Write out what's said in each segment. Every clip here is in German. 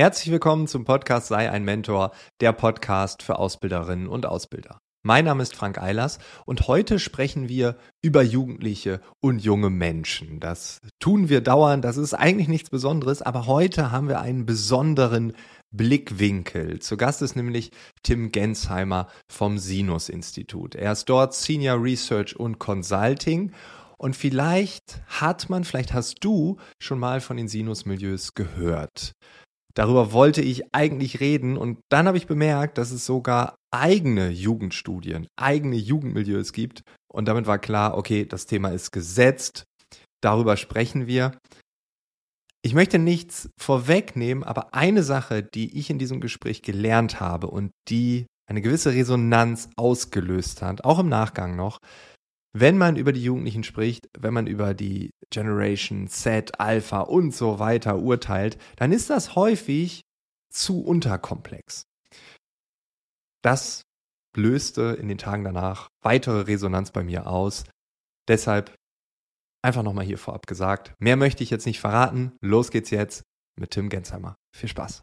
Herzlich willkommen zum Podcast Sei ein Mentor, der Podcast für Ausbilderinnen und Ausbilder. Mein Name ist Frank Eilers und heute sprechen wir über Jugendliche und junge Menschen. Das tun wir dauernd, das ist eigentlich nichts Besonderes, aber heute haben wir einen besonderen Blickwinkel. Zu Gast ist nämlich Tim Gensheimer vom Sinus Institut. Er ist dort Senior Research und Consulting und vielleicht hat man, vielleicht hast du schon mal von den Sinus-Milieus gehört. Darüber wollte ich eigentlich reden und dann habe ich bemerkt, dass es sogar eigene Jugendstudien, eigene Jugendmilieus gibt und damit war klar, okay, das Thema ist gesetzt, darüber sprechen wir. Ich möchte nichts vorwegnehmen, aber eine Sache, die ich in diesem Gespräch gelernt habe und die eine gewisse Resonanz ausgelöst hat, auch im Nachgang noch, wenn man über die Jugendlichen spricht, wenn man über die Generation Z, Alpha und so weiter urteilt, dann ist das häufig zu unterkomplex. Das löste in den Tagen danach weitere Resonanz bei mir aus. Deshalb einfach nochmal hier vorab gesagt, mehr möchte ich jetzt nicht verraten. Los geht's jetzt mit Tim Gensheimer. Viel Spaß.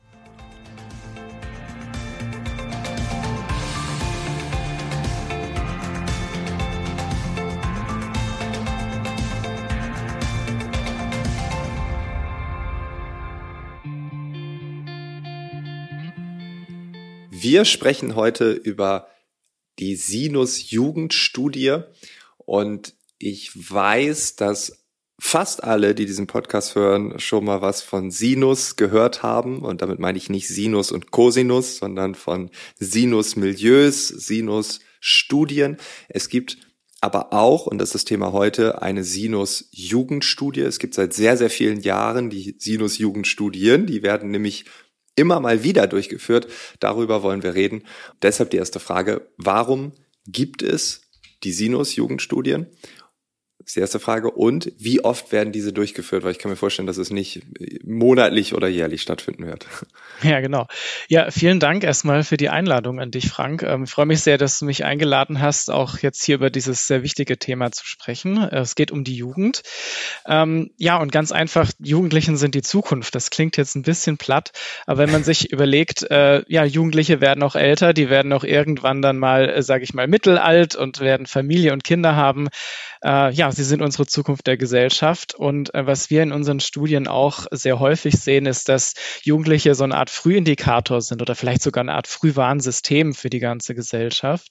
Wir sprechen heute über die Sinus Jugendstudie und ich weiß, dass fast alle, die diesen Podcast hören, schon mal was von Sinus gehört haben. Und damit meine ich nicht Sinus und Cosinus, sondern von Sinus-Milieus, Sinus-Studien. Es gibt aber auch, und das ist das Thema heute, eine Sinus-Jugendstudie. Es gibt seit sehr, sehr vielen Jahren die Sinus-Jugendstudien. Die werden nämlich immer mal wieder durchgeführt. Darüber wollen wir reden. Deshalb die erste Frage, warum gibt es die Sinus-Jugendstudien? Das ist die erste Frage. Und wie oft werden diese durchgeführt? Weil ich kann mir vorstellen, dass es nicht monatlich oder jährlich stattfinden wird. Ja, genau. Ja, vielen Dank erstmal für die Einladung an dich, Frank. Ähm, ich freue mich sehr, dass du mich eingeladen hast, auch jetzt hier über dieses sehr wichtige Thema zu sprechen. Es geht um die Jugend. Ähm, ja, und ganz einfach, Jugendlichen sind die Zukunft. Das klingt jetzt ein bisschen platt, aber wenn man sich überlegt, äh, ja, Jugendliche werden auch älter, die werden auch irgendwann dann mal, äh, sage ich mal, mittelalt und werden Familie und Kinder haben. Äh, ja, sie sind unsere Zukunft der Gesellschaft. Und äh, was wir in unseren Studien auch sehr häufig sehen, ist, dass Jugendliche so eine Art Frühindikator sind oder vielleicht sogar eine Art Frühwarnsystem für die ganze Gesellschaft.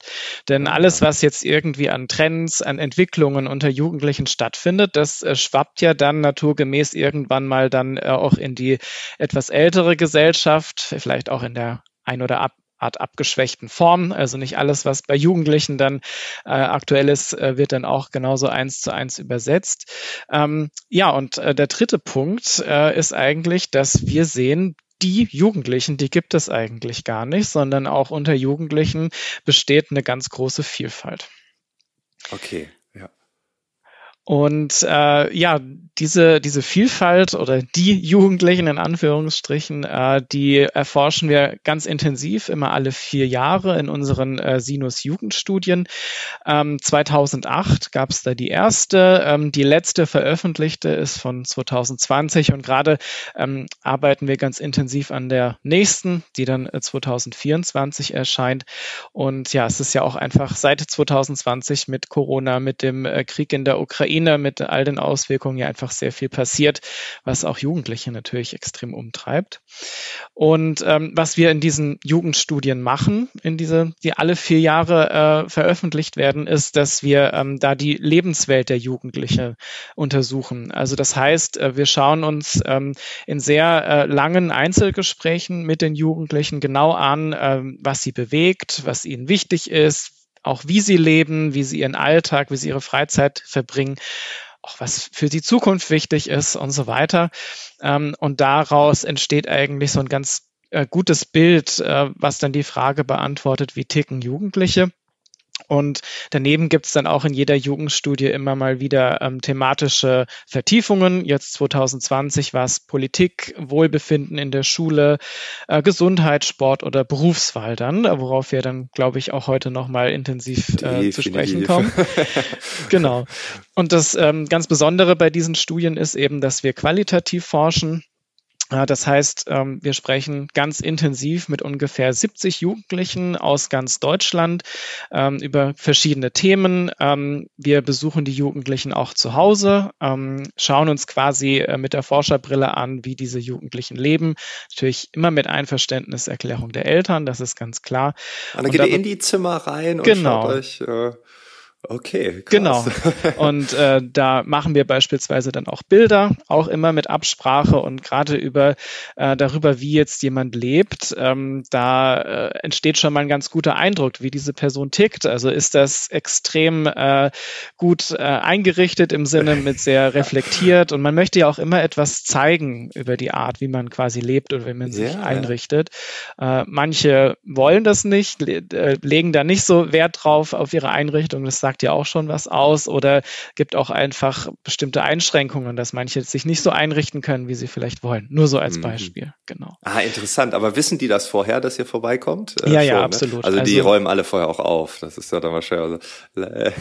Denn alles, was jetzt irgendwie an Trends, an Entwicklungen unter Jugendlichen stattfindet, das äh, schwappt ja dann naturgemäß irgendwann mal dann äh, auch in die etwas ältere Gesellschaft, vielleicht auch in der ein oder ab Art abgeschwächten Form. Also nicht alles, was bei Jugendlichen dann äh, aktuell ist, äh, wird dann auch genauso eins zu eins übersetzt. Ähm, ja, und äh, der dritte Punkt äh, ist eigentlich, dass wir sehen, die Jugendlichen, die gibt es eigentlich gar nicht, sondern auch unter Jugendlichen besteht eine ganz große Vielfalt. Okay. Und äh, ja, diese, diese Vielfalt oder die Jugendlichen in Anführungsstrichen, äh, die erforschen wir ganz intensiv immer alle vier Jahre in unseren äh, Sinus-Jugendstudien. Ähm, 2008 gab es da die erste, ähm, die letzte veröffentlichte ist von 2020 und gerade ähm, arbeiten wir ganz intensiv an der nächsten, die dann 2024 äh, erscheint. Und ja, es ist ja auch einfach seit 2020 mit Corona, mit dem äh, Krieg in der Ukraine, Ukraine mit all den Auswirkungen ja einfach sehr viel passiert, was auch Jugendliche natürlich extrem umtreibt. Und ähm, was wir in diesen Jugendstudien machen, in diese, die alle vier Jahre äh, veröffentlicht werden, ist, dass wir ähm, da die Lebenswelt der Jugendlichen untersuchen. Also das heißt, äh, wir schauen uns ähm, in sehr äh, langen Einzelgesprächen mit den Jugendlichen genau an, äh, was sie bewegt, was ihnen wichtig ist, auch wie sie leben, wie sie ihren Alltag, wie sie ihre Freizeit verbringen, auch was für die Zukunft wichtig ist und so weiter. Ähm, und daraus entsteht eigentlich so ein ganz äh, gutes Bild, äh, was dann die Frage beantwortet, wie ticken Jugendliche. Und daneben gibt es dann auch in jeder Jugendstudie immer mal wieder ähm, thematische Vertiefungen. Jetzt 2020 war es Politik, Wohlbefinden in der Schule, äh, Gesundheit, Sport oder Berufswahl dann, worauf wir dann, glaube ich, auch heute nochmal intensiv äh, zu sprechen kommen. genau. Und das ähm, ganz Besondere bei diesen Studien ist eben, dass wir qualitativ forschen Das heißt, ähm, wir sprechen ganz intensiv mit ungefähr 70 Jugendlichen aus ganz Deutschland ähm, über verschiedene Themen. Ähm, wir besuchen die Jugendlichen auch zu Hause, schauen uns quasi äh, mit der Forscherbrille an, wie diese Jugendlichen leben. Natürlich immer mit Einverständniserklärung der Eltern, das ist ganz klar. Und dann geht ihr in die Zimmer rein und genau. schaut euch äh, Okay, krass. Genau. Und äh, da machen wir beispielsweise dann auch Bilder, auch immer mit Absprache und gerade über äh, darüber, wie jetzt jemand lebt, ähm, da äh, entsteht schon mal ein ganz guter Eindruck, wie diese Person tickt. Also ist das extrem äh, gut äh, eingerichtet im Sinne mit sehr reflektiert und man möchte ja auch immer etwas zeigen über die Art, wie man quasi lebt oder wie man sich ja. einrichtet. Äh, manche wollen das nicht, le äh, legen da nicht so Wert drauf auf ihre Einrichtung. Das sagt sagt ja auch schon was aus oder gibt auch einfach bestimmte Einschränkungen, dass manche sich nicht so einrichten können, wie sie vielleicht wollen. Nur so als mhm. Beispiel, genau. Ah, interessant. Aber wissen die das vorher, dass ihr vorbeikommt? Äh, ja, schon, ja, ne? absolut. Also die also, räumen alle vorher auch auf. Das ist ja dann wahrscheinlich. Also,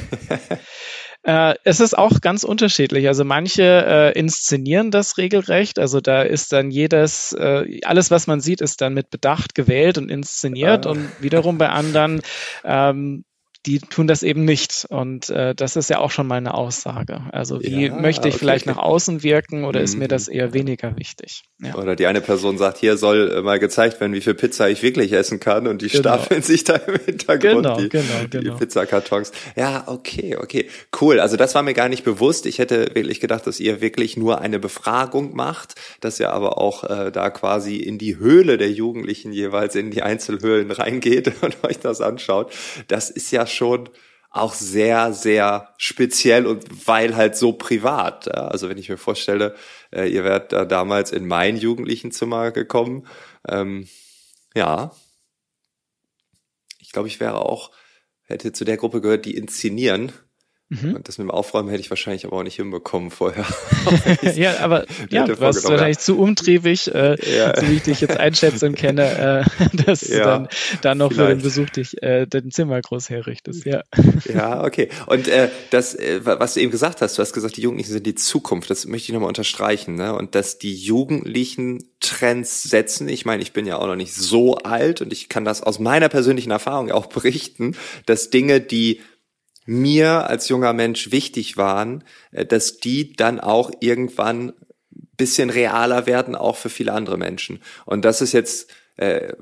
äh, es ist auch ganz unterschiedlich. Also manche äh, inszenieren das regelrecht. Also da ist dann jedes, äh, alles, was man sieht, ist dann mit Bedacht gewählt und inszeniert. Ah. Und wiederum bei anderen ähm, die tun das eben nicht. Und äh, das ist ja auch schon mal eine Aussage. Also wie ja, möchte ich okay. vielleicht nach außen wirken oder mhm. ist mir das mhm. eher weniger wichtig? Ja. Oder die eine Person sagt, hier soll äh, mal gezeigt werden, wie viel Pizza ich wirklich essen kann und die genau. stapeln sich da im Hintergrund genau, die, genau, genau. die Pizzakartons. Ja, okay, okay. Cool. Also das war mir gar nicht bewusst. Ich hätte wirklich gedacht, dass ihr wirklich nur eine Befragung macht, dass ihr aber auch äh, da quasi in die Höhle der Jugendlichen jeweils in die Einzelhöhlen reingeht und euch das anschaut. Das ist ja schon auch sehr, sehr speziell und weil halt so privat. Also wenn ich mir vorstelle, äh, ihr wärt da damals in mein Jugendlichenzimmer gekommen, ähm, ja, ich glaube, ich wäre auch, hätte zu der Gruppe gehört, die inszenieren Mhm. Und das mit dem Aufräumen hätte ich wahrscheinlich aber auch nicht hinbekommen vorher. ja, aber ja, du warst wahrscheinlich zu umtriebig, äh, ja. so wie ich dich jetzt einschätze und kenne, äh, dass ja, du dann, dann noch vielleicht. für den Besuch dich äh, dein Zimmer groß herrichtest. Ja, ja okay. Und äh, das, äh, was du eben gesagt hast, du hast gesagt, die Jugendlichen sind die Zukunft. Das möchte ich nochmal unterstreichen. Ne? Und dass die Jugendlichen Trends setzen. Ich meine, ich bin ja auch noch nicht so alt und ich kann das aus meiner persönlichen Erfahrung auch berichten, dass Dinge, die mir als junger Mensch wichtig waren, äh, dass die dann auch irgendwann bisschen realer werden, auch für viele andere Menschen. Und das ist jetzt äh,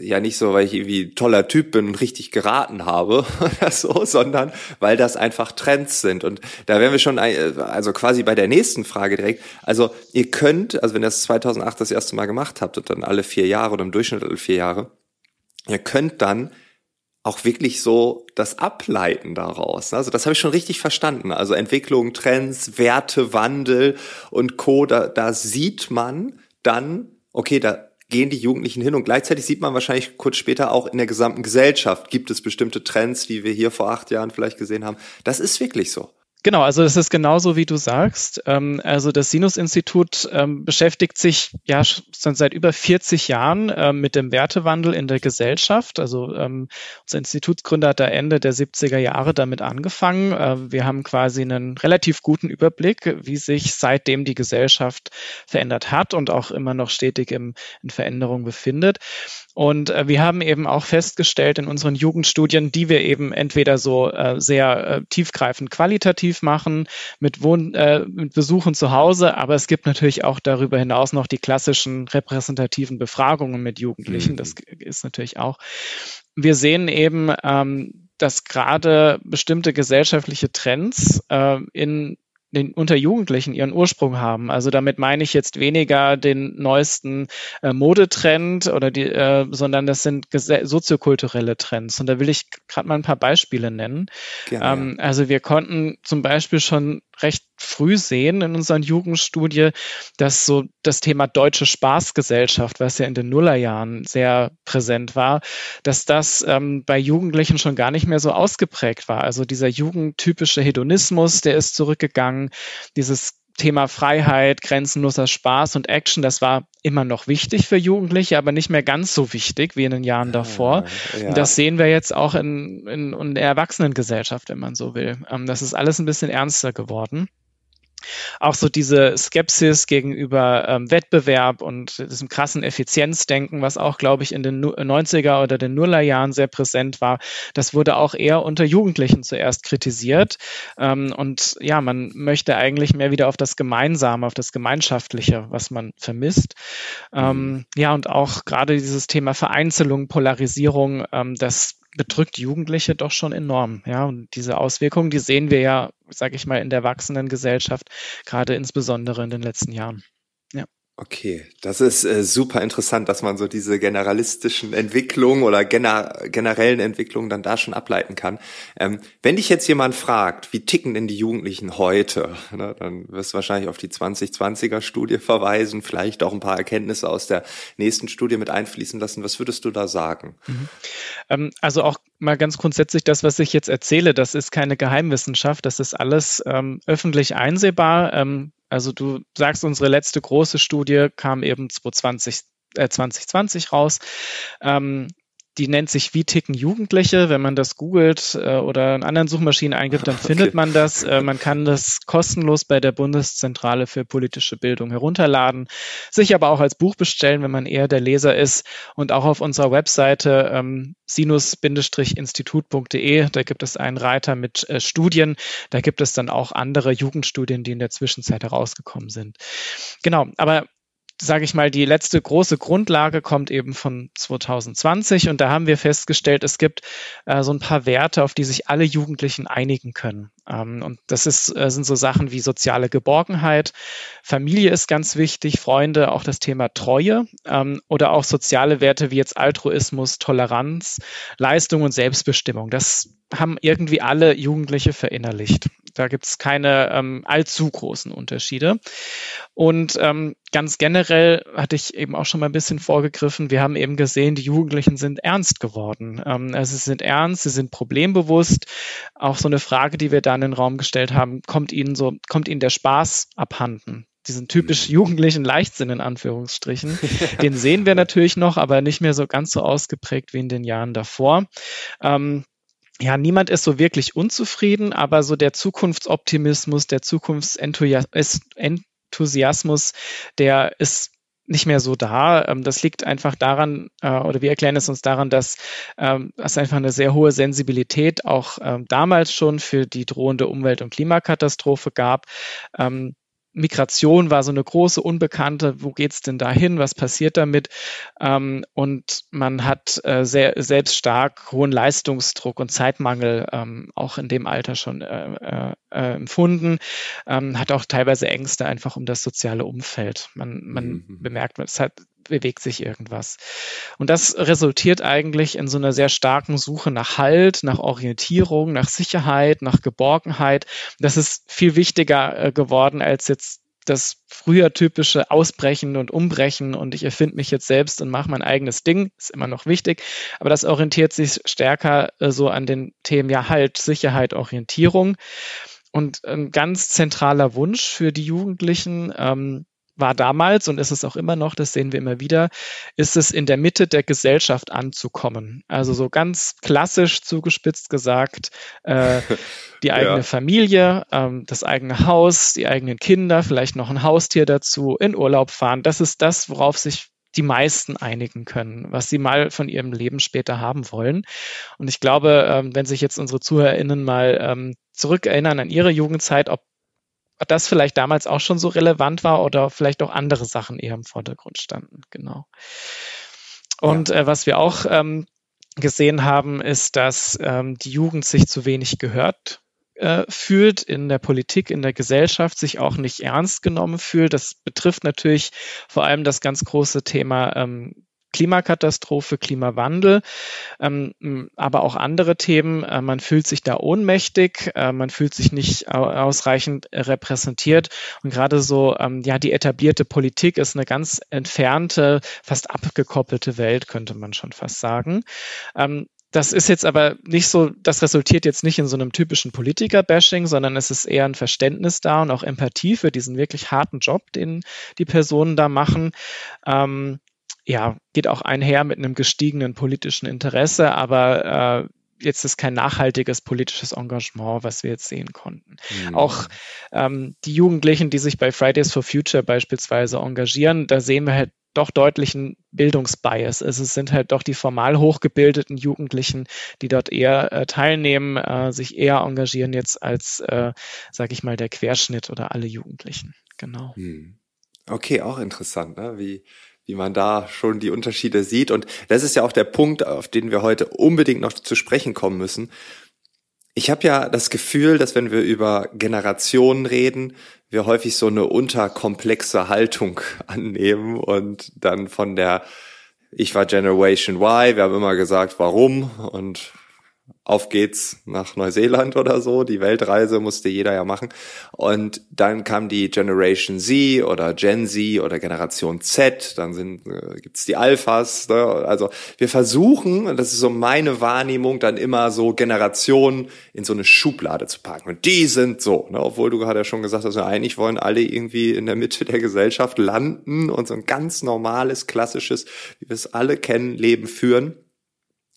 ja nicht so, weil ich irgendwie toller Typ bin und richtig geraten habe oder so, sondern weil das einfach Trends sind. Und da wären wir schon, äh, also quasi bei der nächsten Frage direkt. Also ihr könnt, also wenn ihr das 2008 das erste Mal gemacht habt und dann alle vier Jahre oder im Durchschnitt alle vier Jahre, ihr könnt dann auch wirklich so das Ableiten daraus. Also das habe ich schon richtig verstanden. Also Entwicklung, Trends, Werte, Wandel und Co. Da, da sieht man dann, okay, da gehen die Jugendlichen hin und gleichzeitig sieht man wahrscheinlich kurz später auch in der gesamten Gesellschaft gibt es bestimmte Trends, die wir hier vor acht Jahren vielleicht gesehen haben. Das ist wirklich so. Genau, also das ist genauso, wie du sagst. Ähm, also das Sinus-Institut ähm, beschäftigt sich ja schon seit über 40 Jahren ähm, mit dem Wertewandel in der Gesellschaft. Also unser Institutsgründer hat da Ende der 70er Jahre damit angefangen. wir haben quasi einen relativ guten Überblick, wie sich seitdem die Gesellschaft verändert hat und auch immer noch stetig in Veränderung befindet. Und äh, wir haben eben auch festgestellt in unseren Jugendstudien, die wir eben entweder so äh, sehr äh, tiefgreifend qualitativ machen, mit, Wohn äh, mit Besuchen zu Hause, aber es gibt natürlich auch darüber hinaus noch die klassischen repräsentativen Befragungen mit Jugendlichen. Mhm. Das ist natürlich auch. Wir sehen eben, ähm, dass gerade bestimmte gesellschaftliche Trends äh, in den, unter Jugendlichen ihren Ursprung haben. Also damit meine ich jetzt weniger den neuesten äh, Modetrend oder die, äh, sondern das sind soziokulturelle Trends. Und da will ich gerade mal ein paar Beispiele nennen. Ähm, also wir konnten zum Beispiel schon recht früh sehen in unseren Jugendstudie, dass so das Thema deutsche Spaßgesellschaft, was ja in den Nullerjahren sehr präsent war, dass das ähm, bei Jugendlichen schon gar nicht mehr so ausgeprägt war. Also dieser jugendtypische Hedonismus, der ist zurückgegangen, dieses Thema Freiheit, grenzenloser Spaß und Action, das war immer noch wichtig für Jugendliche, aber nicht mehr ganz so wichtig wie in den Jahren davor. Ja. Das sehen wir jetzt auch in, in, in der Erwachsenengesellschaft, wenn man so will. Ähm, das ist alles ein bisschen ernster geworden. Auch so diese Skepsis gegenüber ähm, Wettbewerb und diesem krassen Effizienzdenken, was auch, glaube ich, in den 90er oder den Nullerjahren sehr präsent war, das wurde auch eher unter Jugendlichen zuerst kritisiert. Ähm, und ja, man möchte eigentlich mehr wieder auf das Gemeinsame, auf das Gemeinschaftliche, was man vermisst. Ähm, mhm. ja, und auch gerade dieses Thema Vereinzelung, Polarisierung, ähm, das bedrückt Jugendliche doch schon enorm. Ja, und diese Auswirkungen, die sehen wir ja, sage ich mal, in der wachsenden Gesellschaft, gerade insbesondere in den letzten Jahren. Okay, das ist äh, super interessant, dass man so diese generalistischen Entwicklungen oder gener generellen Entwicklungen dann da schon ableiten kann. Ähm, wenn dich jetzt jemand fragt, wie ticken denn die Jugendlichen heute, ne, dann wirst du wahrscheinlich auf die 2020er Studie verweisen, vielleicht auch ein paar Erkenntnisse aus der nächsten Studie mit einfließen lassen. Was würdest du da sagen? Mhm. Ähm, also auch mal ganz grundsätzlich das, was ich jetzt erzähle, das ist keine Geheimwissenschaft, das ist alles ähm, öffentlich einsehbar. Also du sagst, unsere letzte große Studie kam eben 2020, äh, 2020 raus. Ähm, die nennt sich Wie ticken Jugendliche. Wenn man das googelt äh, oder in anderen Suchmaschinen eingibt, dann okay. findet man das. Äh, man kann das kostenlos bei der Bundeszentrale für politische Bildung herunterladen, sich aber auch als Buch bestellen, wenn man eher der Leser ist. Und auch auf unserer Webseite ähm, sinus-institut.de, da gibt es einen Reiter mit äh, Studien. Da gibt es dann auch andere Jugendstudien, die in der Zwischenzeit herausgekommen sind. Genau, aber sage ich mal, die letzte große Grundlage kommt eben von 2020 und da haben wir festgestellt, es gibt äh, so ein paar Werte, auf die sich alle Jugendlichen einigen können. Ähm, und das ist, äh, sind so Sachen wie soziale Geborgenheit, Familie ist ganz wichtig, Freunde, auch das Thema Treue ähm, oder auch soziale Werte wie jetzt Altruismus, Toleranz, Leistung und Selbstbestimmung. Das haben irgendwie alle Jugendliche verinnerlicht. Da gibt es keine ähm, allzu großen Unterschiede. Und ähm, ganz generell hatte ich eben auch schon mal ein bisschen vorgegriffen. Wir haben eben gesehen, die Jugendlichen sind ernst geworden. Ähm, also sie sind ernst, sie sind problembewusst. Auch so eine Frage, die wir da in den Raum gestellt haben, kommt ihnen so, kommt ihnen der Spaß abhanden? diesen typisch jugendlichen Leichtsinn in Anführungsstrichen. Den sehen wir natürlich noch, aber nicht mehr so ganz so ausgeprägt wie in den Jahren davor. Ähm, ja, niemand ist so wirklich unzufrieden, aber so der Zukunftsoptimismus, der Zukunftsenthusiasmus, der ist nicht mehr so da. Ähm, das liegt einfach daran, äh, oder wir erklären es uns daran, dass ähm, es einfach eine sehr hohe Sensibilität auch ähm, damals schon für die drohende Umwelt- und Klimakatastrophe gab. Migration war so eine große Unbekannte. Wo geht's denn dahin? Was passiert damit? Ähm, und man hat äh, sehr, selbst stark hohen Leistungsdruck und Zeitmangel ähm, auch in dem Alter schon äh, äh, äh empfunden. Ähm, hat auch teilweise Ängste einfach um das soziale Umfeld. Man, man mhm. bemerkt, es hat bewegt sich irgendwas. Und das resultiert eigentlich in so einer sehr starken Suche nach Halt, nach Orientierung, nach Sicherheit, nach Geborgenheit. Das ist viel wichtiger äh, geworden als jetzt das früher typische Ausbrechen und Umbrechen und ich erfinde mich jetzt selbst und mache mein eigenes Ding, ist immer noch wichtig, aber das orientiert sich stärker äh, so an den Themen ja Halt, Sicherheit, Orientierung. Und ein ganz zentraler Wunsch für die Jugendlichen, ähm, war damals und ist es auch immer noch, das sehen wir immer wieder, ist es in der Mitte der Gesellschaft anzukommen. Also so ganz klassisch zugespitzt gesagt, äh, die eigene ja. Familie, ähm, das eigene Haus, die eigenen Kinder, vielleicht noch ein Haustier dazu, in Urlaub fahren. Das ist das, worauf sich die meisten einigen können, was sie mal von ihrem Leben später haben wollen. Und ich glaube, ähm, wenn sich jetzt unsere ZuhörerInnen mal ähm, zurückerinnern an ihre Jugendzeit, ob das vielleicht damals auch schon so relevant war oder vielleicht auch andere Sachen eher im Vordergrund standen. Genau. Und ja. äh, was wir auch ähm, gesehen haben, ist, dass ähm, die Jugend sich zu wenig gehört äh, fühlt in der Politik, in der Gesellschaft, sich auch nicht ernst genommen fühlt. Das betrifft natürlich vor allem das ganz große Thema ähm, Klimakatastrophe, Klimawandel, ähm, aber auch andere Themen. Äh, man fühlt sich da ohnmächtig, äh, man fühlt sich nicht ausreichend repräsentiert und gerade so, ähm, ja, die etablierte Politik ist eine ganz entfernte, fast abgekoppelte Welt, könnte man schon fast sagen. Ähm, das ist jetzt aber nicht so, das resultiert jetzt nicht in so einem typischen Politiker-Bashing, sondern es ist eher ein Verständnis da und auch Empathie für diesen wirklich harten Job, den die Personen da machen. Ähm, ja, geht auch einher mit einem gestiegenen politischen Interesse, aber äh, jetzt ist kein nachhaltiges politisches Engagement, was wir jetzt sehen konnten. Mhm. Auch ähm, die Jugendlichen, die sich bei Fridays for Future beispielsweise engagieren, da sehen wir halt doch deutlichen Bildungsbias. Also es sind halt doch die formal hochgebildeten Jugendlichen, die dort eher äh, teilnehmen, äh, sich eher engagieren jetzt als, äh, sage ich mal, der Querschnitt oder alle Jugendlichen. Genau. Hm. Okay, auch interessant, ne? wie wie man da schon die Unterschiede sieht. Und das ist ja auch der Punkt, auf den wir heute unbedingt noch zu sprechen kommen müssen. Ich habe ja das Gefühl, dass wenn wir über Generationen reden, wir häufig so eine unterkomplexe Haltung annehmen und dann von der ich war Generation Y, wir haben immer gesagt, warum und auf geht's nach Neuseeland oder so. Die Weltreise musste jeder ja machen. Und dann kam die Generation Z oder Gen Z oder Generation Z. Dann sind, äh, gibt's die Alphas. Ne? Also wir versuchen, das ist so meine Wahrnehmung, dann immer so Generationen in so eine Schublade zu packen. Und die sind so, ne? obwohl du gerade ja schon gesagt hast, eigentlich wollen alle irgendwie in der Mitte der Gesellschaft landen und so ein ganz normales, klassisches, wie wir es alle kennen, Leben führen.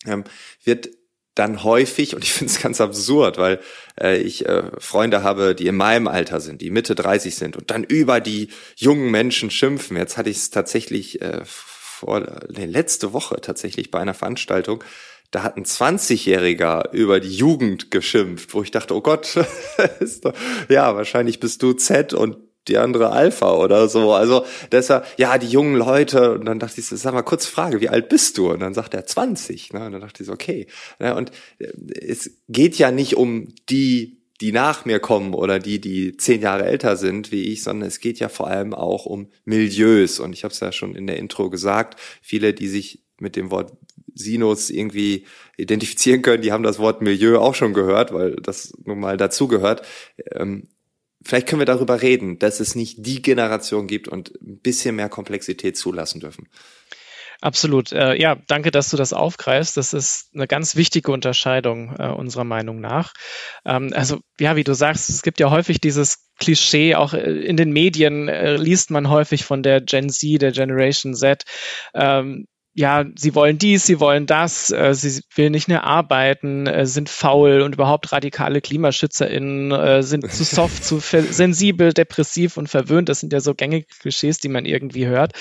Ähm, wird dann häufig, und ich finde es ganz absurd, weil äh, ich äh, Freunde habe, die in meinem Alter sind, die Mitte 30 sind und dann über die jungen Menschen schimpfen. Jetzt hatte ich es tatsächlich äh, vor nee, letzte Woche tatsächlich bei einer Veranstaltung, da hat ein 20-Jähriger über die Jugend geschimpft, wo ich dachte, oh Gott, ja, wahrscheinlich bist du Z und die andere Alpha oder so. Also deshalb, ja, die jungen Leute. Und dann dachte ich, sag mal kurz Frage, wie alt bist du? Und dann sagt er 20. Ne? Und dann dachte ich, so, okay. Ne? Und äh, es geht ja nicht um die die nach mir kommen oder die, die zehn Jahre älter sind wie ich, sondern es geht ja vor allem auch um Milieus. Und ich habe es ja schon in der Intro gesagt, viele, die sich mit dem Wort Sinus irgendwie identifizieren können, die haben das Wort Milieu auch schon gehört, weil das nun mal dazugehört. Vielleicht können wir darüber reden, dass es nicht die Generation gibt und ein bisschen mehr Komplexität zulassen dürfen. Absolut. Äh, ja, danke, dass du das aufgreifst. Das ist eine ganz wichtige Unterscheidung äh, unserer Meinung nach. Ähm, also, ja, wie du sagst, es gibt ja häufig dieses Klischee, auch äh, in den Medien äh, liest man häufig von der Gen Z, der Generation Z, ähm, ja, sie wollen dies, sie wollen das, äh, sie will nicht mehr arbeiten, äh, sind faul und überhaupt radikale KlimaschützerInnen, äh, sind zu soft, zu sensibel, depressiv und verwöhnt. Das sind ja so gängige Klischees, die man irgendwie hört.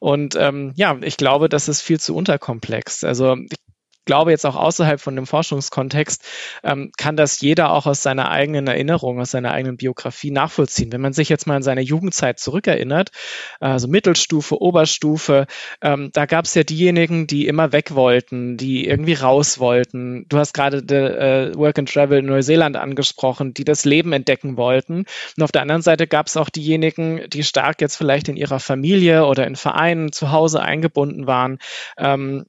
Und ähm, ja, ich glaube, das ist viel zu unterkomplex. Also ich glaube jetzt auch außerhalb von dem Forschungskontext, ähm, kann das jeder auch aus seiner eigenen Erinnerung, aus seiner eigenen Biografie nachvollziehen. Wenn man sich jetzt mal an seine Jugendzeit zurückerinnert, also Mittelstufe, Oberstufe, ähm, da gab es ja diejenigen, die immer weg wollten, die irgendwie raus wollten. Du hast gerade äh, Work and Travel in Neuseeland angesprochen, die das Leben entdecken wollten. Und auf der anderen Seite gab es auch diejenigen, die stark jetzt vielleicht in ihrer Familie oder in Vereinen zu Hause eingebunden waren, ähm,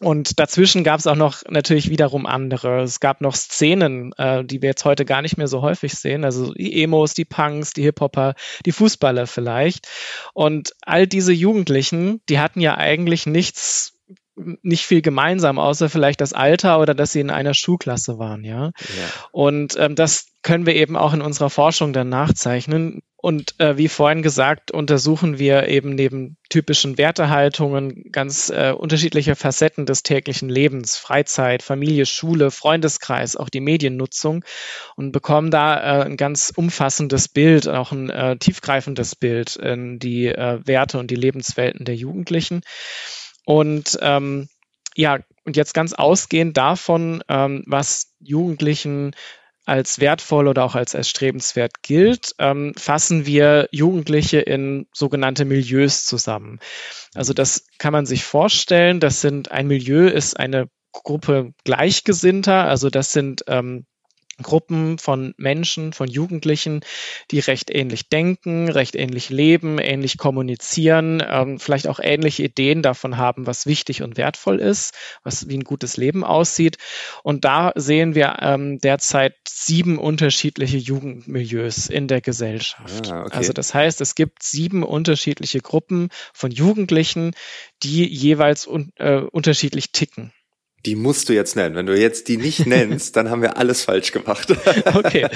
und dazwischen gab es auch noch natürlich wiederum andere. Es gab noch Szenen, äh, die wir jetzt heute gar nicht mehr so häufig sehen. Also die Emos, die Punks, die Hip-Hopper, die Fußballer vielleicht. Und all diese Jugendlichen, die hatten ja eigentlich nichts nicht viel gemeinsam, außer vielleicht das Alter oder dass sie in einer Schulklasse waren, ja. ja. Und ähm, das können wir eben auch in unserer Forschung dann nachzeichnen. Und äh, wie vorhin gesagt, untersuchen wir eben neben typischen Wertehaltungen ganz äh, unterschiedliche Facetten des täglichen Lebens, Freizeit, Familie, Schule, Freundeskreis, auch die Mediennutzung und bekommen da äh, ein ganz umfassendes Bild, auch ein äh, tiefgreifendes Bild in die äh, Werte und die Lebenswelten der Jugendlichen. Und ähm, ja, und jetzt ganz ausgehend davon, ähm, was Jugendlichen als wertvoll oder auch als erstrebenswert gilt, ähm, fassen wir Jugendliche in sogenannte Milieus zusammen. Also das kann man sich vorstellen. Das sind ein Milieu ist eine Gruppe Gleichgesinnter. Also das sind ähm, Gruppen von Menschen, von Jugendlichen, die recht ähnlich denken, recht ähnlich leben, ähnlich kommunizieren, ähm, vielleicht auch ähnliche Ideen davon haben, was wichtig und wertvoll ist, was wie ein gutes Leben aussieht. Und da sehen wir ähm, derzeit sieben unterschiedliche Jugendmilieus in der Gesellschaft. Ah, okay. Also das heißt, es gibt sieben unterschiedliche Gruppen von Jugendlichen, die jeweils un äh, unterschiedlich ticken die musst du jetzt nennen. Wenn du jetzt die nicht nennst, dann haben wir alles falsch gemacht. okay,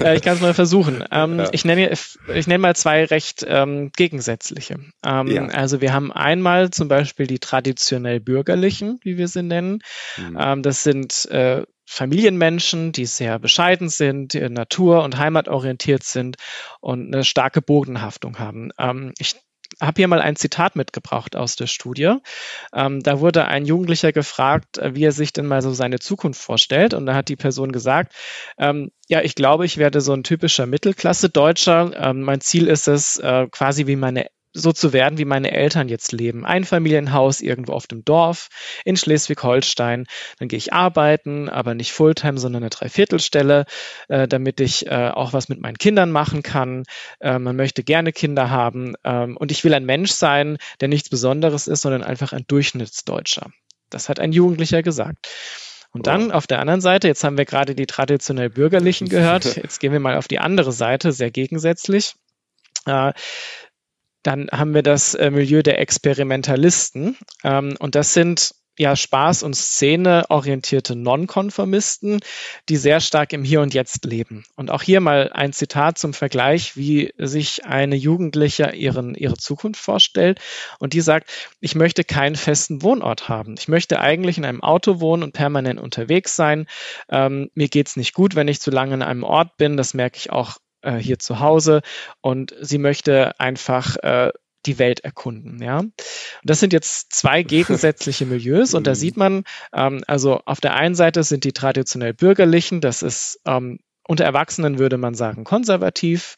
äh, ich kann es mal versuchen. Ähm, ja. Ich nenne ich nenne mal zwei recht ähm, gegensätzliche. Ähm, ja. Also wir haben einmal zum Beispiel die traditionell bürgerlichen, wie wir sie nennen. Mhm. Ähm, das sind äh, Familienmenschen, die sehr bescheiden sind, natur- und heimatorientiert sind und eine starke Bodenhaftung haben. Ähm, ich habe hier mal ein Zitat mitgebracht aus der Studie. Ähm, da wurde ein Jugendlicher gefragt, äh, wie er sich denn mal so seine Zukunft vorstellt. Und da hat die Person gesagt, ähm, ja, ich glaube, ich werde so ein typischer Mittelklasse-Deutscher. Ähm, mein Ziel ist es, äh, quasi wie meine so zu werden, wie meine Eltern jetzt leben. Einfamilienhaus irgendwo auf dem Dorf in Schleswig-Holstein. Dann gehe ich arbeiten, aber nicht Fulltime, sondern eine Dreiviertelstelle, äh, damit ich äh, auch was mit meinen Kindern machen kann. Äh, man möchte gerne Kinder haben. Ähm, und ich will ein Mensch sein, der nichts Besonderes ist, sondern einfach ein Durchschnittsdeutscher. Das hat ein Jugendlicher gesagt. Und dann auf der anderen Seite, jetzt haben wir gerade die traditionell bürgerlichen gehört, jetzt gehen wir mal auf die andere Seite, sehr gegensätzlich. Äh, dann haben wir das äh, Milieu der Experimentalisten. Ähm, und das sind ja Spaß- und Szene orientierte Nonkonformisten, die sehr stark im Hier und Jetzt leben. Und auch hier mal ein Zitat zum Vergleich, wie sich eine Jugendliche ihren, ihre Zukunft vorstellt. Und die sagt, ich möchte keinen festen Wohnort haben. Ich möchte eigentlich in einem Auto wohnen und permanent unterwegs sein. Ähm, mir geht's nicht gut, wenn ich zu lange in einem Ort bin. Das merke ich auch äh, hier zu Hause und sie möchte einfach äh, die Welt erkunden. Ja, und das sind jetzt zwei gegensätzliche Milieus und da mhm. sieht man, ähm, also auf der einen Seite sind die traditionell bürgerlichen, das ist ähm, unter Erwachsenen würde man sagen konservativ,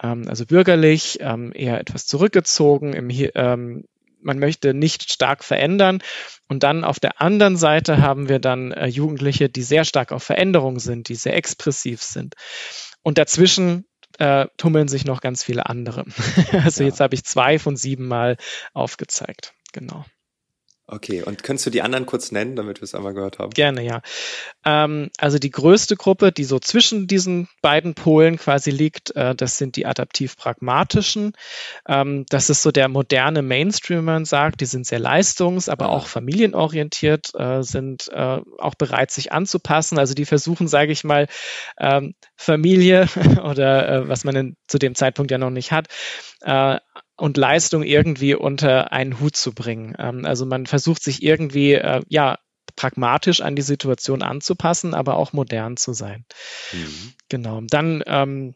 ähm, also bürgerlich, ähm, eher etwas zurückgezogen, im, ähm, man möchte nicht stark verändern. Und dann auf der anderen Seite haben wir dann äh, Jugendliche, die sehr stark auf Veränderung sind, die sehr expressiv sind. Und dazwischen äh, tummeln sich noch ganz viele andere. also ja. jetzt habe ich zwei von sieben Mal aufgezeigt. Genau. Okay, und könntest du die anderen kurz nennen, damit wir es einmal gehört haben? Gerne, ja. Ähm, also die größte Gruppe, die so zwischen diesen beiden Polen quasi liegt, äh, das sind die adaptiv-pragmatischen. Ähm, das ist so der moderne Mainstream, man sagt. Die sind sehr leistungs-, aber auch familienorientiert, äh, sind äh, auch bereit, sich anzupassen. Also die versuchen, sage ich mal, ähm, Familie oder äh, was man in, zu dem Zeitpunkt ja noch nicht hat, äh, und Leistung irgendwie unter einen Hut zu bringen. Ähm, also man versucht sich irgendwie, äh, ja, pragmatisch an die Situation anzupassen, aber auch modern zu sein. Mhm. Genau. Dann ähm,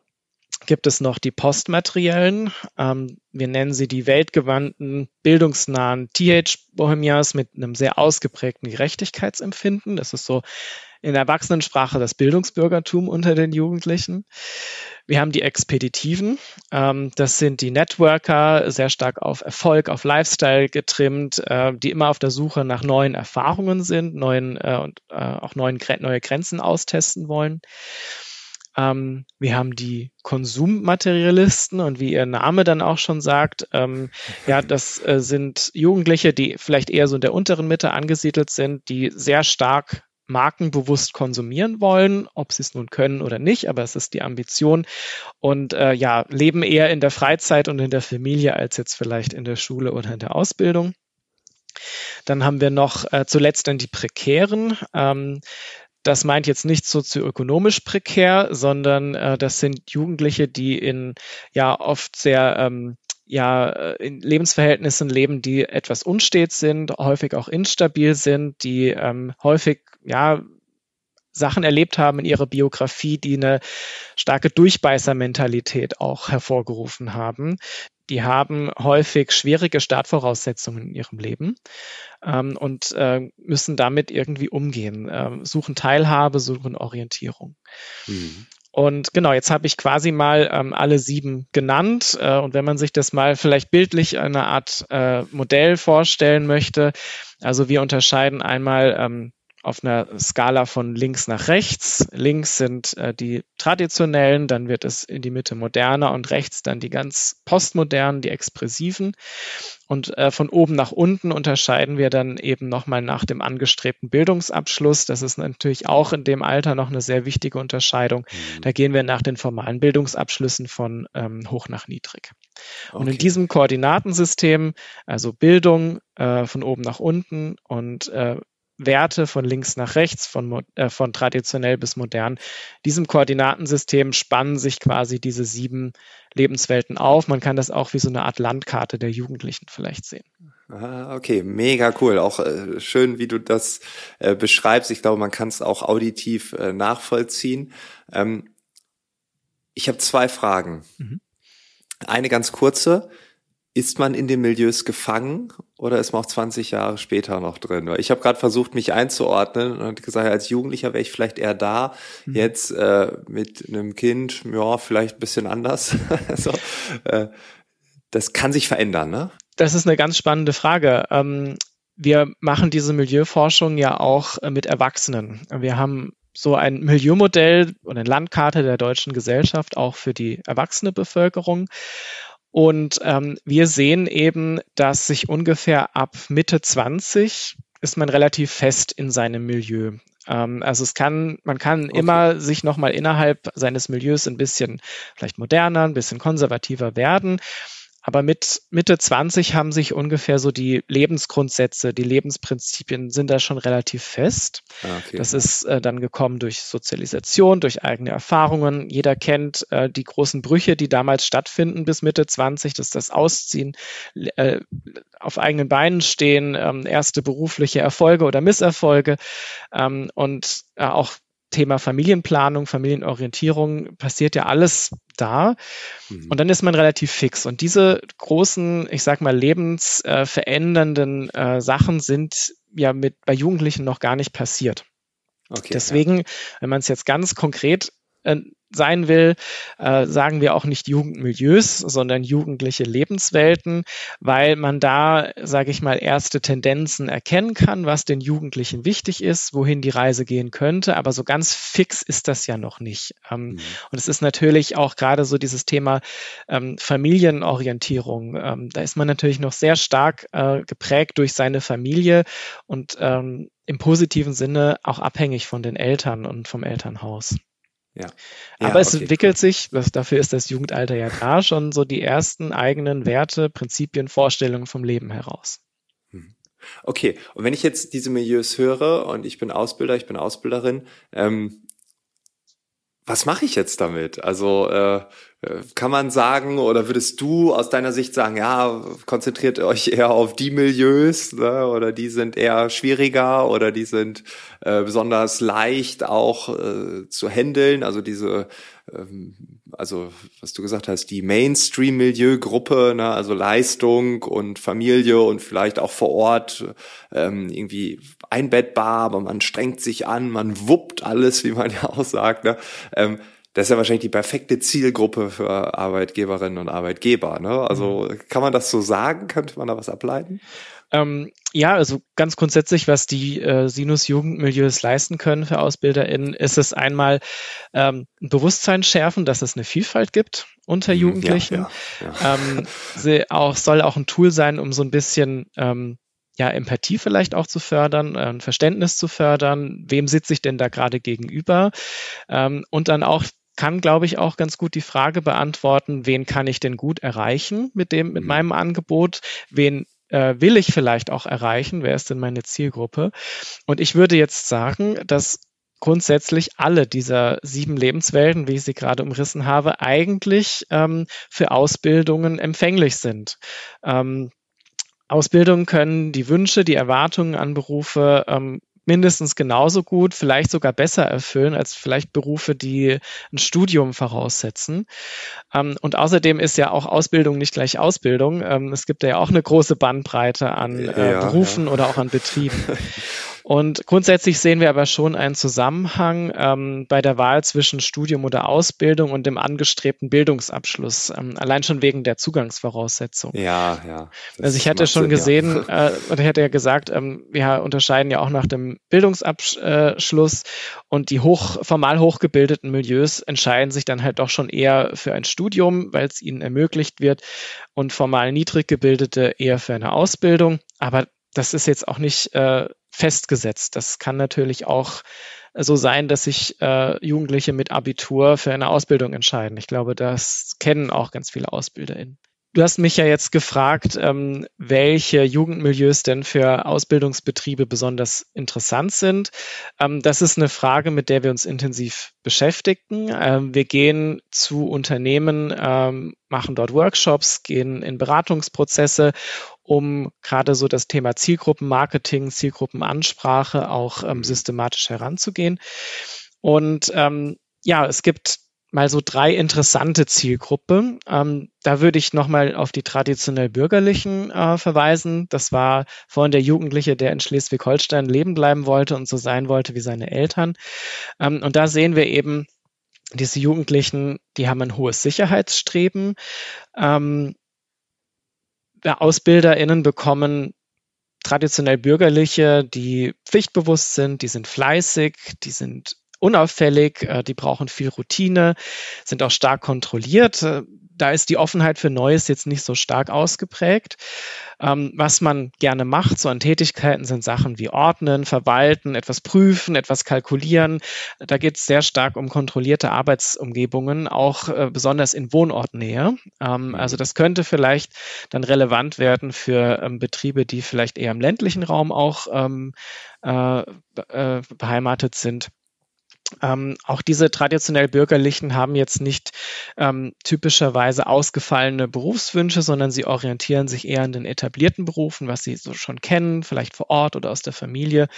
gibt es noch die Postmateriellen. Ähm, wir nennen sie die weltgewandten, bildungsnahen TH-Bohemias mit einem sehr ausgeprägten Gerechtigkeitsempfinden. Das ist so in der Erwachsenensprache das Bildungsbürgertum unter den Jugendlichen. Wir haben die Expeditiven. Ähm, das sind die Networker, sehr stark auf Erfolg, auf Lifestyle getrimmt, äh, die immer auf der Suche nach neuen Erfahrungen sind, neuen äh, und äh, auch neuen, neue Grenzen austesten wollen. Ähm, wir haben die Konsummaterialisten und wie ihr Name dann auch schon sagt, ähm, ja, das äh, sind Jugendliche, die vielleicht eher so in der unteren Mitte angesiedelt sind, die sehr stark markenbewusst konsumieren wollen, ob sie es nun können oder nicht, aber es ist die Ambition und äh, ja, leben eher in der Freizeit und in der Familie als jetzt vielleicht in der Schule oder in der Ausbildung. Dann haben wir noch äh, zuletzt dann die Prekären. Ähm, das meint jetzt nicht sozioökonomisch prekär, sondern äh, das sind Jugendliche, die in ja oft sehr ähm, ja äh, in Lebensverhältnissen leben, die etwas unstet sind, häufig auch instabil sind, die ähm, häufig ja Sachen erlebt haben in ihrer Biografie, die eine starke Durchbeißermentalität auch hervorgerufen haben. Die haben häufig schwierige Startvoraussetzungen in ihrem Leben ähm, und äh, müssen damit irgendwie umgehen, äh, suchen Teilhabe, suchen Orientierung. Mhm. Und genau, jetzt habe ich quasi mal ähm, alle sieben genannt. Äh, und wenn man sich das mal vielleicht bildlich eine Art äh, Modell vorstellen möchte, also wir unterscheiden einmal ähm, auf einer Skala von links nach rechts. Links sind äh, die traditionellen, dann wird es in die Mitte moderner und rechts dann die ganz postmodernen, die expressiven. Und äh, von oben nach unten unterscheiden wir dann eben nochmal nach dem angestrebten Bildungsabschluss. Das ist natürlich auch in dem Alter noch eine sehr wichtige Unterscheidung. Mhm. Da gehen wir nach den formalen Bildungsabschlüssen von ähm, hoch nach niedrig. Und okay. in diesem Koordinatensystem, also Bildung äh, von oben nach unten und äh, Werte von links nach rechts, von, äh, von traditionell bis modern. Diesem Koordinatensystem spannen sich quasi diese sieben Lebenswelten auf. Man kann das auch wie so eine Art Landkarte der Jugendlichen vielleicht sehen. Ah, okay, mega cool. Auch äh, schön, wie du das äh, beschreibst. Ich glaube, man kann es auch auditiv äh, nachvollziehen. Ähm, ich habe zwei Fragen. Mhm. Eine ganz kurze. Ist man in den Milieus gefangen oder ist man auch 20 Jahre später noch drin? Ich habe gerade versucht, mich einzuordnen und gesagt, als Jugendlicher wäre ich vielleicht eher da. Mhm. Jetzt äh, mit einem Kind, ja, vielleicht ein bisschen anders. also, äh, das kann sich verändern, ne? Das ist eine ganz spannende Frage. Ähm, wir machen diese Milieuforschung ja auch äh, mit Erwachsenen. Wir haben so ein Milieumodell und eine Landkarte der deutschen Gesellschaft auch für die erwachsene Bevölkerung. Und ähm, wir sehen eben, dass sich ungefähr ab Mitte 20 ist man relativ fest in seinem Milieu. Ähm, also es kann, man kann okay. immer sich nochmal innerhalb seines Milieus ein bisschen vielleicht moderner, ein bisschen konservativer werden. Aber mit Mitte 20 haben sich ungefähr so die Lebensgrundsätze, die Lebensprinzipien sind da schon relativ fest. Ah, okay, das ist äh, dann gekommen durch Sozialisation, durch eigene Erfahrungen. Jeder kennt äh, die großen Brüche, die damals stattfinden bis Mitte 20. Das ist das Ausziehen, äh, auf eigenen Beinen stehen, ähm, erste berufliche Erfolge oder Misserfolge ähm, und äh, auch Thema Familienplanung, Familienorientierung passiert ja alles da. Mhm. Und dann ist man relativ fix. Und diese großen, ich sag mal, lebensverändernden äh, Sachen sind ja mit bei Jugendlichen noch gar nicht passiert. Okay, Deswegen, ja. wenn man es jetzt ganz konkret äh, sein will, äh, sagen wir auch nicht Jugendmilieus, sondern jugendliche Lebenswelten, weil man da, sage ich mal, erste Tendenzen erkennen kann, was den Jugendlichen wichtig ist, wohin die Reise gehen könnte. Aber so ganz fix ist das ja noch nicht. Ähm, mhm. Und es ist natürlich auch gerade so dieses Thema ähm, Familienorientierung. Ähm, da ist man natürlich noch sehr stark äh, geprägt durch seine Familie und ähm, im positiven Sinne auch abhängig von den Eltern und vom Elternhaus. Ja. Aber ja, es okay, entwickelt cool. sich, das, dafür ist das Jugendalter ja da, schon so die ersten eigenen Werte, Prinzipien, Vorstellungen vom Leben heraus. Hm. Okay, und wenn ich jetzt diese Milieus höre und ich bin Ausbilder, ich bin Ausbilderin, ähm, was mache ich jetzt damit? Also äh, kann man sagen oder würdest du aus deiner Sicht sagen, ja, konzentriert euch eher auf die Milieus ne, oder die sind eher schwieriger oder die sind äh, besonders leicht auch äh, zu handeln, also diese ähm, also was du gesagt hast, die Mainstream-Milieu-Gruppe, ne, also Leistung und Familie und vielleicht auch vor Ort ähm, irgendwie einbettbar, aber man strengt sich an, man wuppt alles, wie man ja auch sagt. Ne? Ähm, das ist ja wahrscheinlich die perfekte Zielgruppe für Arbeitgeberinnen und Arbeitgeber. Ne? Also mhm. kann man das so sagen? Könnte man da was ableiten? Ähm, ja, also ganz grundsätzlich, was die äh, Sinus-Jugendmilieus leisten können für AusbilderInnen, ist es einmal ähm, ein Bewusstsein schärfen, dass es eine Vielfalt gibt unter mhm, Jugendlichen. Ja, ja, ja. Ähm, sie auch, soll auch ein Tool sein, um so ein bisschen ähm, ja, Empathie vielleicht auch zu fördern, ein Verständnis zu fördern, wem sitze ich denn da gerade gegenüber ähm, und dann auch kann, glaube ich, auch ganz gut die Frage beantworten, wen kann ich denn gut erreichen mit dem, mit mhm. meinem Angebot, wen äh, will ich vielleicht auch erreichen? Wer ist denn meine Zielgruppe? Und ich würde jetzt sagen, dass grundsätzlich alle dieser sieben Lebenswelten, wie ich sie gerade umrissen habe, eigentlich ähm, für Ausbildungen empfänglich sind. Ähm, Ausbildungen können die Wünsche, die Erwartungen an Berufe ähm, mindestens genauso gut, vielleicht sogar besser erfüllen als vielleicht Berufe, die ein Studium voraussetzen. Ähm, und außerdem ist ja auch Ausbildung nicht gleich Ausbildung. Ähm, es gibt ja auch eine große Bandbreite an äh, Berufen ja. oder auch an Betrieben. Und grundsätzlich sehen wir aber schon einen Zusammenhang ähm, bei der Wahl zwischen Studium oder Ausbildung und dem angestrebten Bildungsabschluss, ähm, allein schon wegen der Zugangsvoraussetzung. Ja, ja. Also ich hatte schon Sinn, gesehen, ja. äh, oder ich hatte ja gesagt, ähm, wir unterscheiden ja auch nach dem Bildungsabschluss und die hoch, formal hochgebildeten Milieus entscheiden sich dann halt doch schon eher für ein Studium, weil es ihnen ermöglicht wird und formal niedrig gebildete eher für eine Ausbildung. Aber das ist jetzt auch nicht äh, festgesetzt. Das kann natürlich auch so sein, dass sich äh, Jugendliche mit Abitur für eine Ausbildung entscheiden. Ich glaube, das kennen auch ganz viele AusbilderInnen. Du hast mich ja jetzt gefragt, ähm, welche Jugendmilieus denn für Ausbildungsbetriebe besonders interessant sind. Ähm, das ist eine Frage, mit der wir uns intensiv beschäftigen. Ähm, wir gehen zu Unternehmen, ähm, machen dort Workshops, gehen in Beratungsprozesse um gerade so das Thema Zielgruppenmarketing, Zielgruppenansprache auch ähm, mhm. systematisch heranzugehen. Und ähm, ja, es gibt mal so drei interessante Zielgruppen. Ähm, da würde ich nochmal auf die traditionell bürgerlichen äh, verweisen. Das war vorhin der Jugendliche, der in Schleswig-Holstein leben bleiben wollte und so sein wollte wie seine Eltern. Ähm, und da sehen wir eben, diese Jugendlichen, die haben ein hohes Sicherheitsstreben. Ähm, AusbilderInnen bekommen traditionell Bürgerliche, die pflichtbewusst sind, die sind fleißig, die sind unauffällig, äh, die brauchen viel Routine, sind auch stark kontrolliert. Da ist die Offenheit für Neues jetzt nicht so stark ausgeprägt. Ähm, was man gerne macht, so an Tätigkeiten sind Sachen wie Ordnen, Verwalten, etwas prüfen, etwas kalkulieren. Da geht es sehr stark um kontrollierte Arbeitsumgebungen, auch äh, besonders in Wohnortnähe. Ähm, mhm. also das könnte vielleicht dann relevant werden für ähm, Betriebe, die vielleicht eher im ländlichen Raum auch ähm, äh, äh, beheimatet sind. Ähm, auch diese traditionell Bürgerlichen haben jetzt nicht ähm, typischerweise ausgefallene Berufswünsche, sondern sie orientieren sich eher an den etablierten Berufen, was sie so schon kennen, vielleicht vor Ort oder aus der Familie.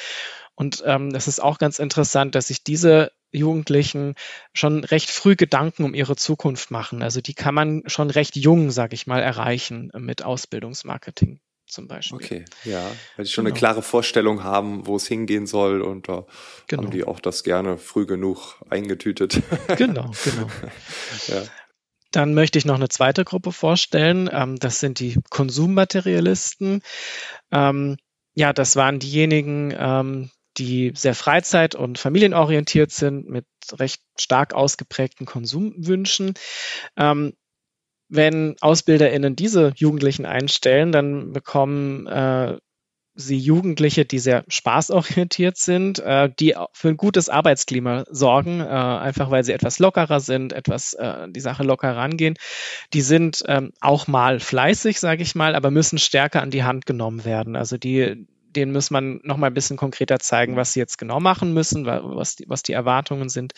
Und ähm, das ist auch ganz interessant, dass sich diese Jugendlichen schon recht früh Gedanken um ihre Zukunft machen. Also die kann man schon recht jung, sage ich mal, erreichen mit Ausbildungsmarketing zum Beispiel. Okay, ja, weil die schon genau. eine klare Vorstellung haben, wo es hingehen soll und da genau. haben die auch das gerne früh genug eingetütet. Genau, genau. ja. Dann möchte ich noch eine zweite Gruppe vorstellen. Ähm, das sind die Konsummaterialisten. Ähm, ja, das waren diejenigen, ähm, die sehr freizeit- und familienorientiert sind, mit recht stark ausgeprägten Konsumwünschen. Ähm, wenn AusbilderInnen diese Jugendlichen einstellen, dann bekommen äh, sie Jugendliche, die sehr spaßorientiert sind, äh, die für ein gutes Arbeitsklima sorgen, äh, einfach weil sie etwas lockerer sind, etwas äh, die Sache locker rangehen. Die sind ähm, auch mal fleißig, sage ich mal, aber müssen stärker an die Hand genommen werden. Also die denen muss man noch mal ein bisschen konkreter zeigen, was sie jetzt genau machen müssen, was die, was die Erwartungen sind.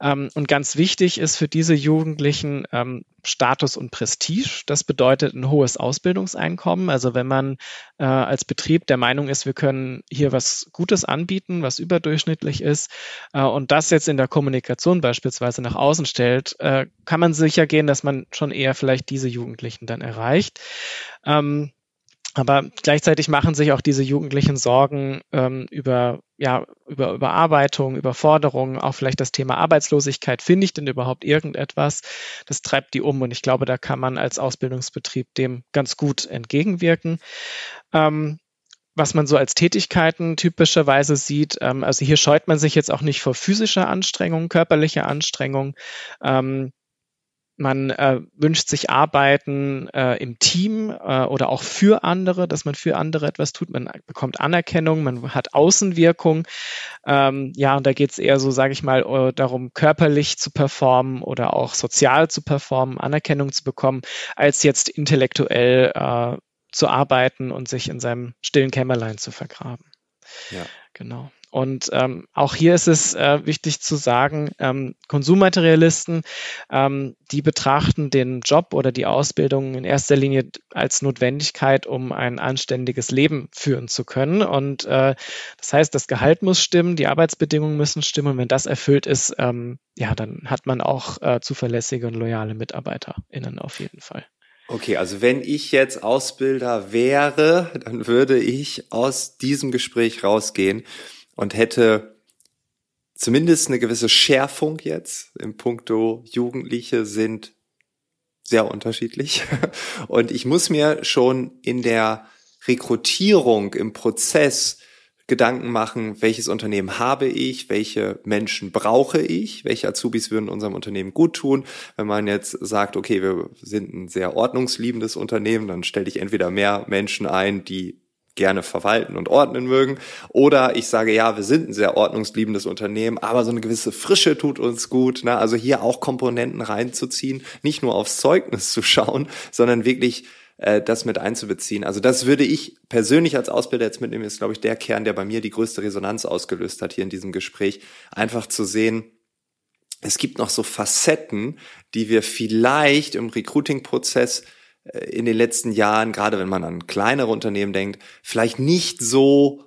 Ähm, und ganz wichtig ist für diese Jugendlichen ähm, Status und Prestige. Das bedeutet ein hohes Ausbildungseinkommen. Also wenn man äh, als Betrieb der Meinung ist, wir können hier was Gutes anbieten, was überdurchschnittlich ist äh, und das jetzt in der Kommunikation beispielsweise nach außen stellt, äh, kann man sicher gehen, dass man schon eher vielleicht diese Jugendlichen dann erreicht. Ähm, aber gleichzeitig machen sich auch diese Jugendlichen Sorgen ähm, über, ja, über Überarbeitung, Überforderung, auch vielleicht das Thema Arbeitslosigkeit. Finde ich denn überhaupt irgendetwas? Das treibt die um und ich glaube, da kann man als Ausbildungsbetrieb dem ganz gut entgegenwirken. Ähm, was man so als Tätigkeiten typischerweise sieht. Ähm, also hier scheut man sich jetzt auch nicht vor physischer Anstrengung, körperlicher Anstrengung. Ähm, man äh, wünscht sich Arbeiten äh, im Team äh, oder auch für andere, dass man für andere etwas tut. Man bekommt Anerkennung, man hat Außenwirkung. Ähm, ja, und da geht es eher so, sage ich mal, äh, darum, körperlich zu performen oder auch sozial zu performen, Anerkennung zu bekommen, als jetzt intellektuell äh, zu arbeiten und sich in seinem stillen Kämmerlein zu vergraben. Ja. Genau. Und ähm, auch hier ist es äh, wichtig zu sagen, ähm, Konsummaterialisten, ähm, die betrachten den Job oder die Ausbildung in erster Linie als Notwendigkeit, um ein anständiges Leben führen zu können. Und äh, das heißt, das Gehalt muss stimmen, die Arbeitsbedingungen müssen stimmen. Und wenn das erfüllt ist, ähm, ja, dann hat man auch äh, zuverlässige und loyale MitarbeiterInnen auf jeden Fall. Okay, also wenn ich jetzt Ausbilder wäre, dann würde ich aus diesem Gespräch rausgehen und hätte zumindest eine gewisse Schärfung jetzt im Punkto Jugendliche sind sehr unterschiedlich. Und ich muss mir schon in der Rekrutierung, im Prozess Gedanken machen, welches Unternehmen habe ich, welche Menschen brauche ich, welche Azubis würden unserem Unternehmen gut tun. Wenn man jetzt sagt, okay, wir sind ein sehr ordnungsliebendes Unternehmen, dann stelle ich entweder mehr Menschen ein, die gerne verwalten und ordnen mögen. Oder ich sage, ja, wir sind ein sehr ordnungsliebendes Unternehmen, aber so eine gewisse Frische tut uns gut. Ne? Also hier auch Komponenten reinzuziehen, nicht nur aufs Zeugnis zu schauen, sondern wirklich äh, das mit einzubeziehen. Also das würde ich persönlich als Ausbilder jetzt mitnehmen, ist, glaube ich, der Kern, der bei mir die größte Resonanz ausgelöst hat hier in diesem Gespräch. Einfach zu sehen, es gibt noch so Facetten, die wir vielleicht im Recruiting-Prozess in den letzten Jahren, gerade wenn man an kleinere Unternehmen denkt, vielleicht nicht so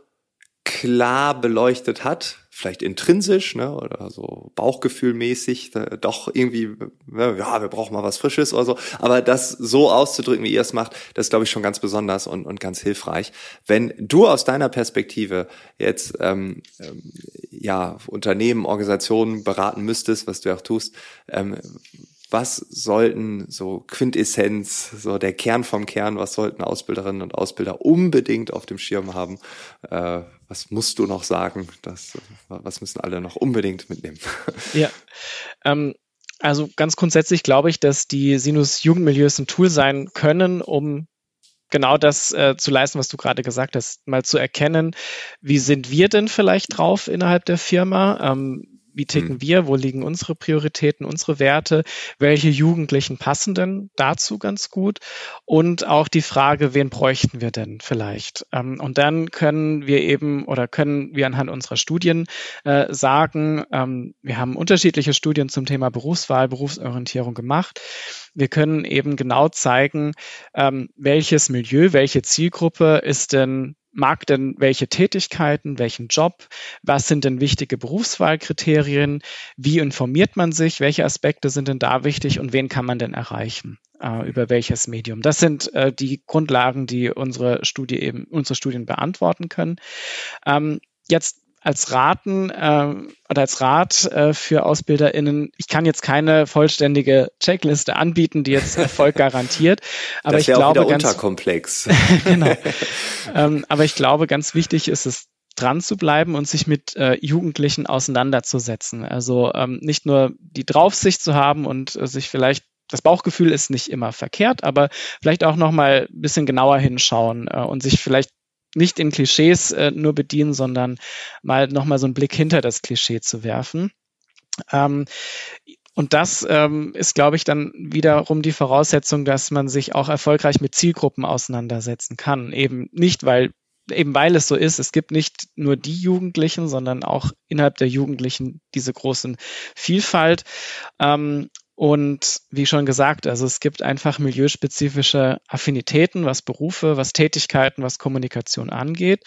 klar beleuchtet hat, vielleicht intrinsisch ne, oder so bauchgefühlmäßig, doch irgendwie, ja, wir brauchen mal was Frisches oder so. Aber das so auszudrücken, wie ihr es macht, das glaube ich, schon ganz besonders und, und ganz hilfreich. Wenn du aus deiner Perspektive jetzt ähm, ähm, ja Unternehmen, Organisationen beraten müsstest, was du auch tust, ähm, was sollten so Quintessenz, so der Kern vom Kern, was sollten Ausbilderinnen und Ausbilder unbedingt auf dem Schirm haben? Äh, was musst du noch sagen? Das, was müssen alle noch unbedingt mitnehmen? Ja, ähm, also ganz grundsätzlich glaube ich, dass die Sinus Jugendmilieus ein Tool sein können, um genau das äh, zu leisten, was du gerade gesagt hast, mal zu erkennen, wie sind wir denn vielleicht drauf innerhalb der Firma? Ähm, wie ticken mhm. wir, wo liegen unsere Prioritäten, unsere Werte, welche Jugendlichen passen denn dazu ganz gut und auch die Frage, wen bräuchten wir denn vielleicht? Ähm, und dann können wir eben oder können wir anhand unserer Studien äh, sagen, ähm, wir haben unterschiedliche Studien zum Thema Berufswahl, Berufsorientierung gemacht. Wir können eben genau zeigen, ähm, welches Milieu, welche Zielgruppe ist denn mag denn welche Tätigkeiten, welchen Job, was sind denn wichtige Berufswahlkriterien, wie informiert man sich, welche Aspekte sind denn da wichtig und wen kann man denn erreichen, äh, über welches Medium. Das sind äh, die Grundlagen, die unsere Studie eben, unsere Studien beantworten können. Ähm, jetzt als Raten äh, oder als Rat äh, für AusbilderInnen, ich kann jetzt keine vollständige Checkliste anbieten, die jetzt Erfolg garantiert. Aber das ich glaube auch ganz unterkomplex. genau. ähm, aber ich glaube, ganz wichtig ist es, dran zu bleiben und sich mit äh, Jugendlichen auseinanderzusetzen. Also ähm, nicht nur die Draufsicht zu haben und äh, sich vielleicht das Bauchgefühl ist nicht immer verkehrt, aber vielleicht auch noch mal ein bisschen genauer hinschauen äh, und sich vielleicht nicht in Klischees äh, nur bedienen, sondern mal nochmal so einen Blick hinter das Klischee zu werfen. Ähm, und das ähm, ist, glaube ich, dann wiederum die Voraussetzung, dass man sich auch erfolgreich mit Zielgruppen auseinandersetzen kann. Eben nicht, weil eben weil es so ist, es gibt nicht nur die Jugendlichen, sondern auch innerhalb der Jugendlichen diese großen Vielfalt. Ähm, und wie schon gesagt, also es gibt einfach milieuspezifische Affinitäten, was Berufe, was Tätigkeiten, was Kommunikation angeht.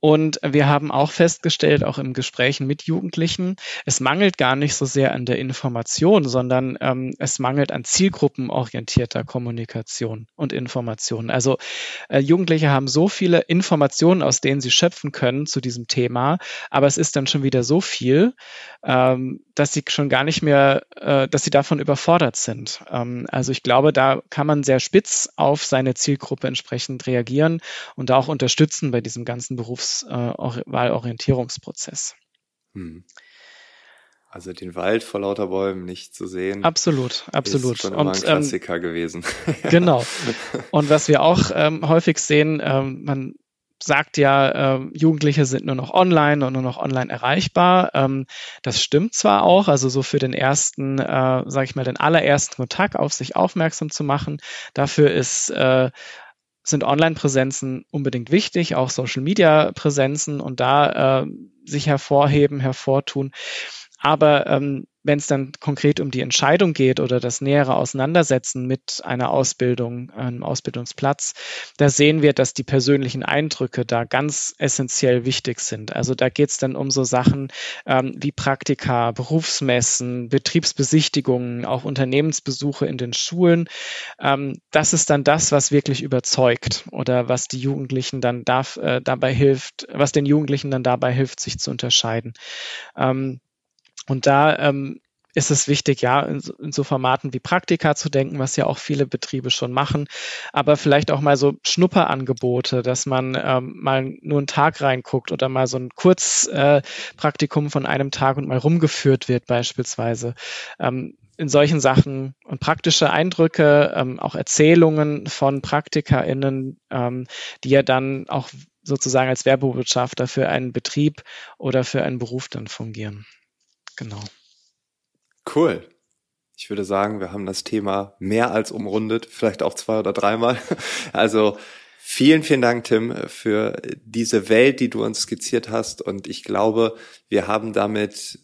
Und wir haben auch festgestellt, auch im Gesprächen mit Jugendlichen, es mangelt gar nicht so sehr an der Information, sondern ähm, es mangelt an zielgruppenorientierter Kommunikation und Information. Also äh, Jugendliche haben so viele Informationen, aus denen sie schöpfen können zu diesem Thema, aber es ist dann schon wieder so viel, ähm, dass sie schon gar nicht mehr, äh, dass sie davon überfordert sind. Ähm, also ich glaube, da kann man sehr spitz auf seine Zielgruppe entsprechend reagieren und auch unterstützen bei diesem ganzen Berufswahlorientierungsprozess. Äh, hm. Also den Wald vor lauter Bäumen nicht zu sehen. Absolut, absolut. Ist schon immer und, ein ähm, Klassiker ähm, gewesen. genau. Und was wir auch ähm, häufig sehen, ähm, man sagt ja, äh, Jugendliche sind nur noch online und nur noch online erreichbar. Ähm, das stimmt zwar auch, also so für den ersten, äh, sage ich mal, den allerersten Kontakt auf sich aufmerksam zu machen. Dafür ist äh, sind Online-Präsenzen unbedingt wichtig, auch Social-Media-Präsenzen und da äh, sich hervorheben, hervortun. Aber ähm, wenn es dann konkret um die Entscheidung geht oder das nähere Auseinandersetzen mit einer Ausbildung, einem Ausbildungsplatz, da sehen wir, dass die persönlichen Eindrücke da ganz essentiell wichtig sind. Also da geht es dann um so Sachen ähm, wie Praktika, Berufsmessen, Betriebsbesichtigungen, auch Unternehmensbesuche in den Schulen. Ähm, das ist dann das, was wirklich überzeugt oder was die Jugendlichen dann darf, äh, dabei hilft, was den Jugendlichen dann dabei hilft, sich zu unterscheiden. Ähm, und da ähm, ist es wichtig, ja, in so, in so, Formaten wie Praktika zu denken, was ja auch viele Betriebe schon machen, aber vielleicht auch mal so Schnupperangebote, dass man ähm, mal nur einen Tag reinguckt oder mal so ein Kurzpraktikum äh, von einem Tag und mal rumgeführt wird beispielsweise. Ähm, in solchen Sachen und praktische Eindrücke, ähm, auch Erzählungen von PraktikerInnen, ähm, die ja dann auch sozusagen als Werbebotschafter für einen Betrieb oder für einen Beruf dann fungieren. Genau. Cool. Ich würde sagen, wir haben das Thema mehr als umrundet, vielleicht auch zwei oder dreimal. Also vielen, vielen Dank, Tim, für diese Welt, die du uns skizziert hast. Und ich glaube, wir haben damit,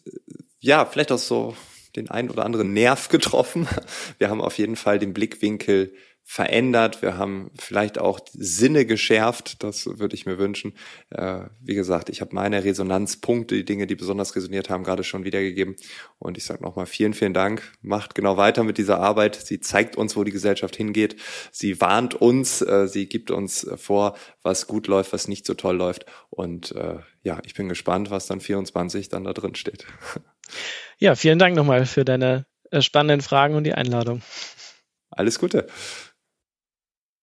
ja, vielleicht auch so den einen oder anderen Nerv getroffen. Wir haben auf jeden Fall den Blickwinkel verändert. Wir haben vielleicht auch Sinne geschärft. Das würde ich mir wünschen. Äh, wie gesagt, ich habe meine Resonanzpunkte, die Dinge, die besonders resoniert haben, gerade schon wiedergegeben. Und ich sage nochmal vielen, vielen Dank. Macht genau weiter mit dieser Arbeit. Sie zeigt uns, wo die Gesellschaft hingeht. Sie warnt uns. Äh, sie gibt uns vor, was gut läuft, was nicht so toll läuft. Und äh, ja, ich bin gespannt, was dann 24 dann da drin steht. Ja, vielen Dank nochmal für deine äh, spannenden Fragen und die Einladung. Alles Gute.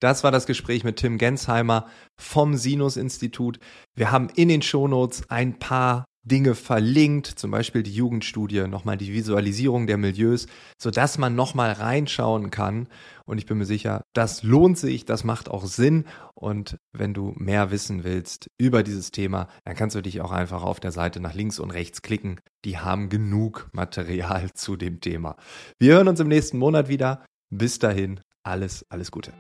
Das war das Gespräch mit Tim Gensheimer vom Sinus-Institut. Wir haben in den Shownotes ein paar Dinge verlinkt, zum Beispiel die Jugendstudie, nochmal die Visualisierung der Milieus, sodass man nochmal reinschauen kann. Und ich bin mir sicher, das lohnt sich, das macht auch Sinn. Und wenn du mehr wissen willst über dieses Thema, dann kannst du dich auch einfach auf der Seite nach links und rechts klicken. Die haben genug Material zu dem Thema. Wir hören uns im nächsten Monat wieder. Bis dahin, alles, alles Gute.